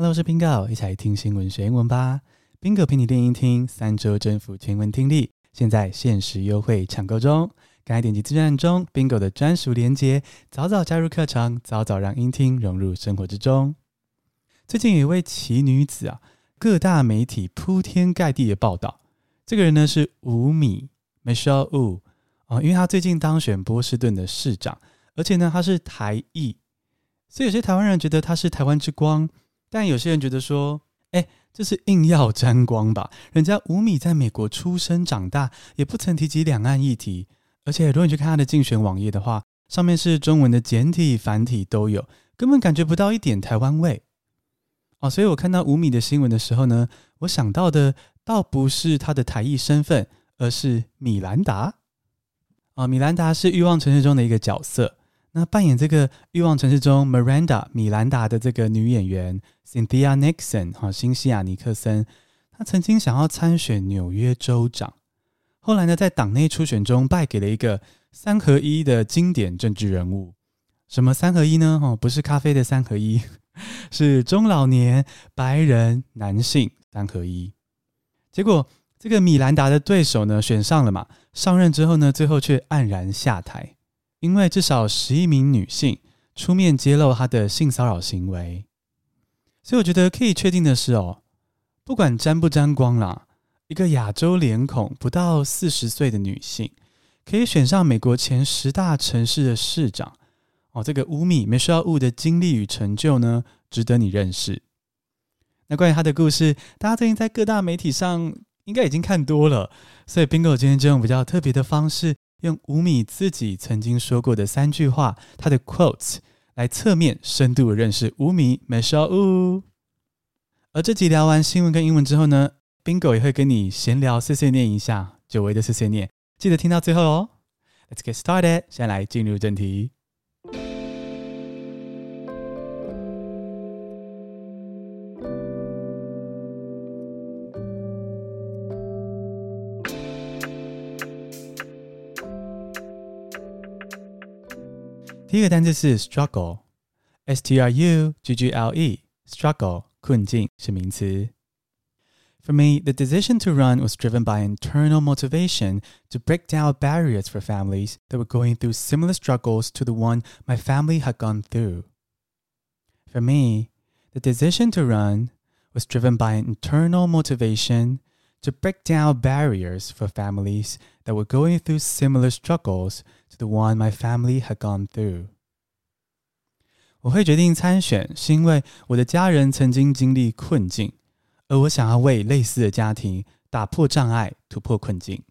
Hello，我是 Bingo，一起来听新闻学英文吧。Bingo 陪你练英听，三周征服全文听力，现在限时优惠抢购中，赶快点击资讯中 Bingo 的专属链接，早早加入课程，早早让英听融入生活之中。最近有一位奇女子啊，各大媒体铺天盖地的报道。这个人呢是吴米 Michelle Wu 啊，因为他最近当选波士顿的市长，而且呢他是台裔，所以有些台湾人觉得他是台湾之光，但有些人觉得说，哎，这是硬要沾光吧？人家吴米在美国出生长大，也不曾提及两岸议题，而且如果你去看他的竞选网页的话，上面是中文的简体、繁体都有，根本感觉不到一点台湾味。哦，所以我看到吴米的新闻的时候呢，我想到的倒不是他的台裔身份，而是米兰达。啊，米兰达是《欲望城市》中的一个角色。那扮演这个《欲望城市》中 Miranda 米兰达的这个女演员 Cynthia Nixon 哈，辛西亚尼克森，她曾经想要参选纽约州长，后来呢，在党内初选中败给了一个三合一的经典政治人物。什么三合一呢？哦，不是咖啡的三合一。是中老年白人男性三合一，结果这个米兰达的对手呢选上了嘛，上任之后呢，最后却黯然下台，因为至少十一名女性出面揭露他的性骚扰行为，所以我觉得可以确定的是哦，不管沾不沾光啦，一个亚洲脸孔不到四十岁的女性，可以选上美国前十大城市的市长。哦，这个乌米 Michelle Wu 的经历与成就呢，值得你认识。那关于他的故事，大家最近在各大媒体上应该已经看多了，所以 Bingo 今天就用比较特别的方式，用吴米自己曾经说过的三句话，他的 quotes 来侧面深度认识吴米 Michelle Wu。而这集聊完新闻跟英文之后呢，Bingo 也会跟你闲聊碎碎念一下，久违的碎碎念，记得听到最后哦。Let's get started，先来进入正题。第一个单词是 struggle，s t r u g g l e，struggle 困境是名词。For me, the decision to run was driven by internal motivation to break down barriers for families that were going through similar struggles to the one my family had gone through. For me, the decision to run was driven by internal motivation to break down barriers for families that were going through similar struggles to the one my family had gone through. 我会决定参选，是因为我的家人曾经经历困境，而我想要为类似的家庭打破障碍、突破困境。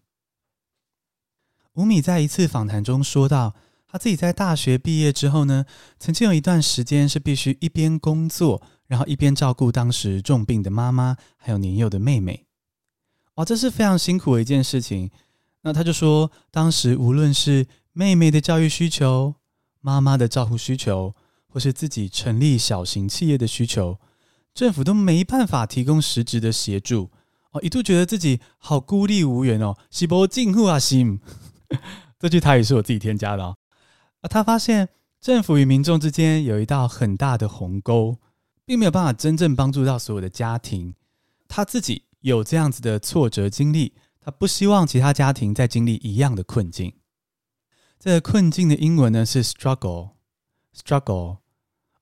吴米在一次访谈中说到，他自己在大学毕业之后呢，曾经有一段时间是必须一边工作，然后一边照顾当时重病的妈妈，还有年幼的妹妹。哇，这是非常辛苦的一件事情。那他就说，当时无论是妹妹的教育需求、妈妈的照顾需求，或是自己成立小型企业的需求，政府都没办法提供实质的协助。哦，一度觉得自己好孤立无援哦，是不进户啊心。这句台语是我自己添加的哦。啊，他发现政府与民众之间有一道很大的鸿沟，并没有办法真正帮助到所有的家庭。他自己。有这样子的挫折经历，不希望其他家庭再经历一样的困境。这个困境的英文呢是 struggle，struggle。哦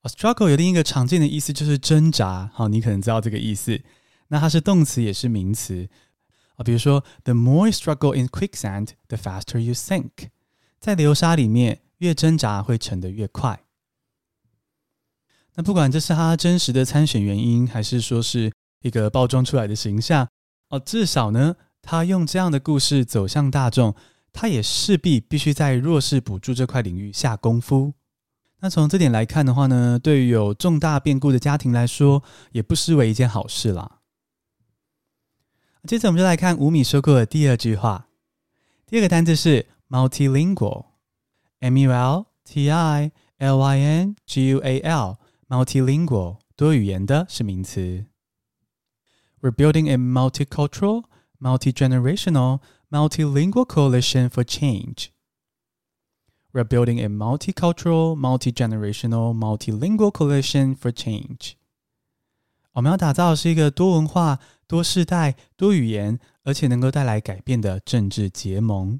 ，struggle 有另一个常见的意思就是挣扎。好，你可能知道这个意思。那它是动词也是名词啊。比如说，the more you struggle in quicksand，the faster you sink。在流沙里面，越挣扎会沉得越快。那不管这是他真实的参选原因，还是说是。一个包装出来的形象哦，至少呢，他用这样的故事走向大众，他也势必必须在弱势补助这块领域下功夫。那从这点来看的话呢，对于有重大变故的家庭来说，也不失为一件好事啦。接着我们就来看吴米说过的第二句话，第二个单词是 multilingual，m u l t i l y n g u a l，multilingual 多语言的是名词。We're building a multicultural, multi-generational, multilingual coalition for change. We're building a multicultural, multi-generational, multilingual coalition for change. 我们要打造的是一个多文化、多世代、多语言，而且能够带来改变的政治结盟。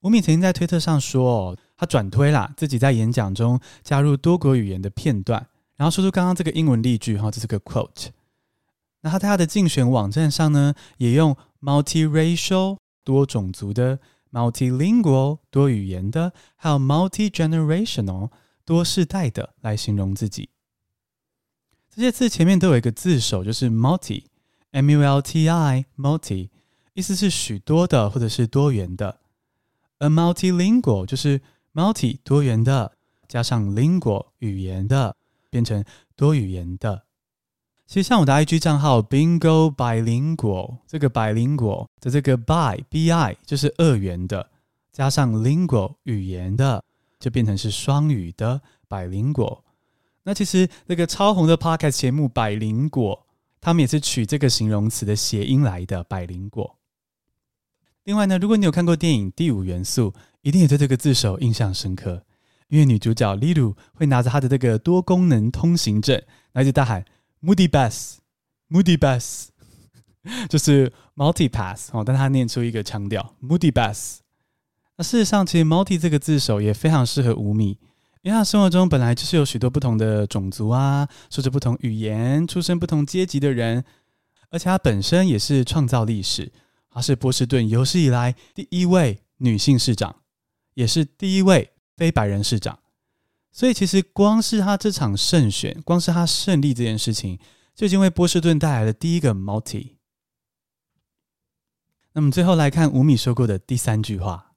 吴敏曾经在推特上说：“他转推啦，自己在演讲中加入多国语言的片段，然后说出刚刚这个英文例句，哈，这是个 quote。那他在他的竞选网站上呢，也用 multiracial 多种族的、multilingual 多语言的，还有 multigenerational 多世代的来形容自己。这些字前面都有一个字首，就是 multi，M-U-L-T-I，multi，意思是许多的或者是多元的。A multilingual 就是 multi 多元的，加上 lingual 语言的，变成多语言的。其实像我的 IG 账号 Bingo Bilingual，这个 Bilingual 的这个 bi bi 就是二元的，加上 lingual 语言的，就变成是双语的 Bilingual。那其实那个超红的 Podcast 节目百灵果，他们也是取这个形容词的谐音来的百灵果。另外呢，如果你有看过电影《第五元素》，一定也对这个字首印象深刻，因为女主角莉露会拿着她的这个多功能通行证，来就大喊 “Moody Bass，Moody Bass，就是 multi-pass 哦，但他念出一个腔调 “Moody Bass。那事实上，其实 “multi” 这个字首也非常适合吴米，因为她生活中本来就是有许多不同的种族啊，说着不同语言、出身不同阶级的人，而且她本身也是创造历史。她是波士顿有史以来第一位女性市长，也是第一位非白人市长。所以，其实光是他这场胜选，光是他胜利这件事情，就已经为波士顿带来了第一个 multi。那么，最后来看吴米说过的第三句话。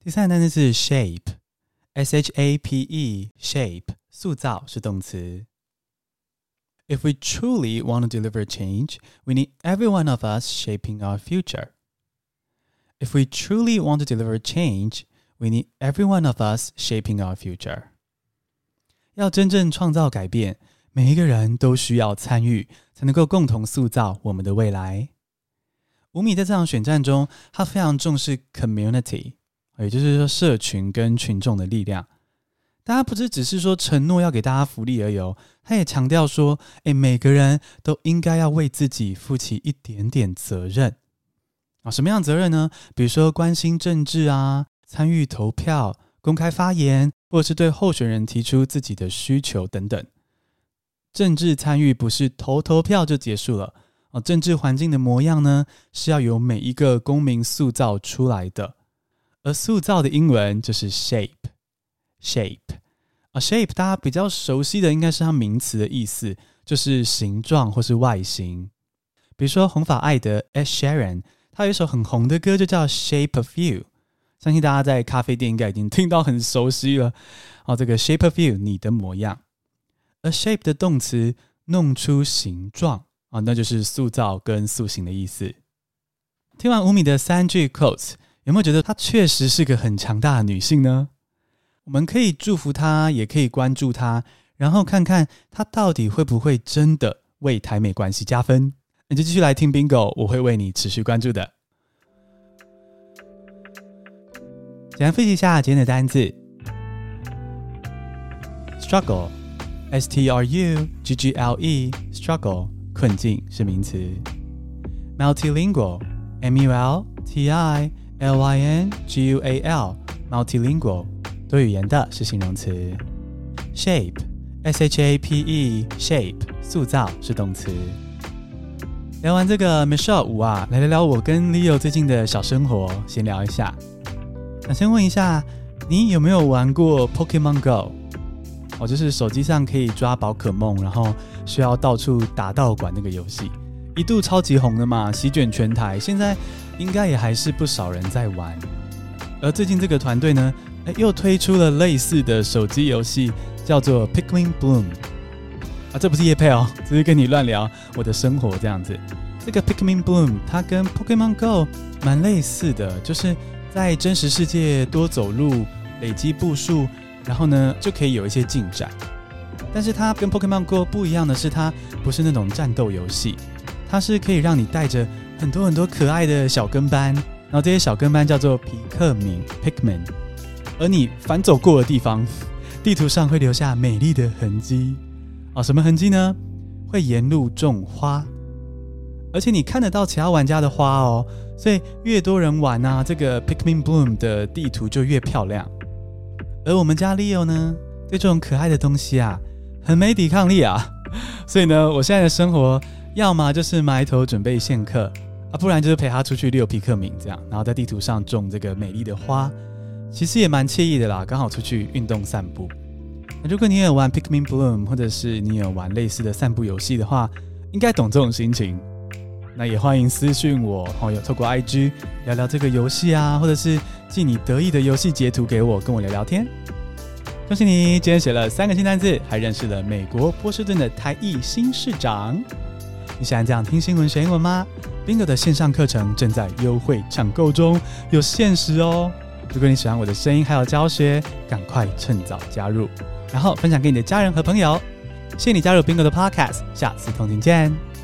第三个单词是 shape，s h a p e，shape，塑造是动词。If we truly want to deliver change, we need every one of us shaping our future. If we truly want to deliver change, we need every one of us shaping our future. 要真正创造改变，每一个人都需要参与，才能够共同塑造我们的未来。吴米在这场选战中，他非常重视 community，也就是说社群跟群众的力量。大家不是只是说承诺要给大家福利而已，他也强调说，诶，每个人都应该要为自己负起一点点责任啊。什么样责任呢？比如说关心政治啊，参与投票、公开发言，或是对候选人提出自己的需求等等。政治参与不是投投票就结束了啊，政治环境的模样呢，是要由每一个公民塑造出来的，而塑造的英文就是 shape。shape 啊，shape 大家比较熟悉的应该是它名词的意思，就是形状或是外形。比如说红发艾德 Ed Sheeran，他有一首很红的歌就叫《Shape of You》，相信大家在咖啡店应该已经听到很熟悉了。哦，这个 Shape of You，你的模样。，a shape 的动词弄出形状啊，那就是塑造跟塑形的意思。听完五米的三句 quotes，有没有觉得她确实是个很强大的女性呢？我们可以祝福她，也可以关注她，然后看看她到底会不会真的为台美关系加分。那就继续来听 Bingo，我会为你持续关注的。简单复习一下今天的单字：struggle，S-T-R-U-G-G-L-E，struggle，困境是名词；multilingual，M-U-L-T-I-L-Y-N-G-U-A-L，multilingual。多语言的是形容词，shape，s h a p e，shape，塑造是动词。聊完这个 Michelle 吴啊，来聊聊我跟 Leo 最近的小生活，先聊一下。想先问一下，你有没有玩过 Pokemon Go？哦，就是手机上可以抓宝可梦，然后需要到处打道馆那个游戏，一度超级红的嘛，席卷全台。现在应该也还是不少人在玩。而最近这个团队呢，又推出了类似的手机游戏，叫做 Pikmin Bloom。啊，这不是叶配哦，只是跟你乱聊我的生活这样子。这个 Pikmin Bloom 它跟 Pokemon Go 蛮类似的，就是在真实世界多走路，累积步数，然后呢就可以有一些进展。但是它跟 Pokemon Go 不一样的是，它不是那种战斗游戏，它是可以让你带着很多很多可爱的小跟班，然后这些小跟班叫做皮克敏 Pikmin。而你反走过的地方，地图上会留下美丽的痕迹。哦，什么痕迹呢？会沿路种花，而且你看得到其他玩家的花哦，所以越多人玩啊，这个 Pikmin Bloom 的地图就越漂亮。而我们家 Leo 呢，对这种可爱的东西啊，很没抵抗力啊，所以呢，我现在的生活要么就是埋头准备线课啊，不然就是陪他出去遛皮克敏这样，然后在地图上种这个美丽的花，其实也蛮惬意的啦，刚好出去运动散步。如果你有玩 Pikmin Bloom，或者是你有玩类似的散步游戏的话，应该懂这种心情。那也欢迎私讯我，好友透过 IG 聊聊这个游戏啊，或者是寄你得意的游戏截图给我，跟我聊聊天。恭喜你，今天学了三个新单字，还认识了美国波士顿的台艺新市长。你喜欢这样听新闻学英文吗？Bingo 的线上课程正在优惠抢购中，有限时哦。如果你喜欢我的声音还有教学，赶快趁早加入。然后分享给你的家人和朋友。谢谢你加入 Bingo 的 Podcast，下次同听见。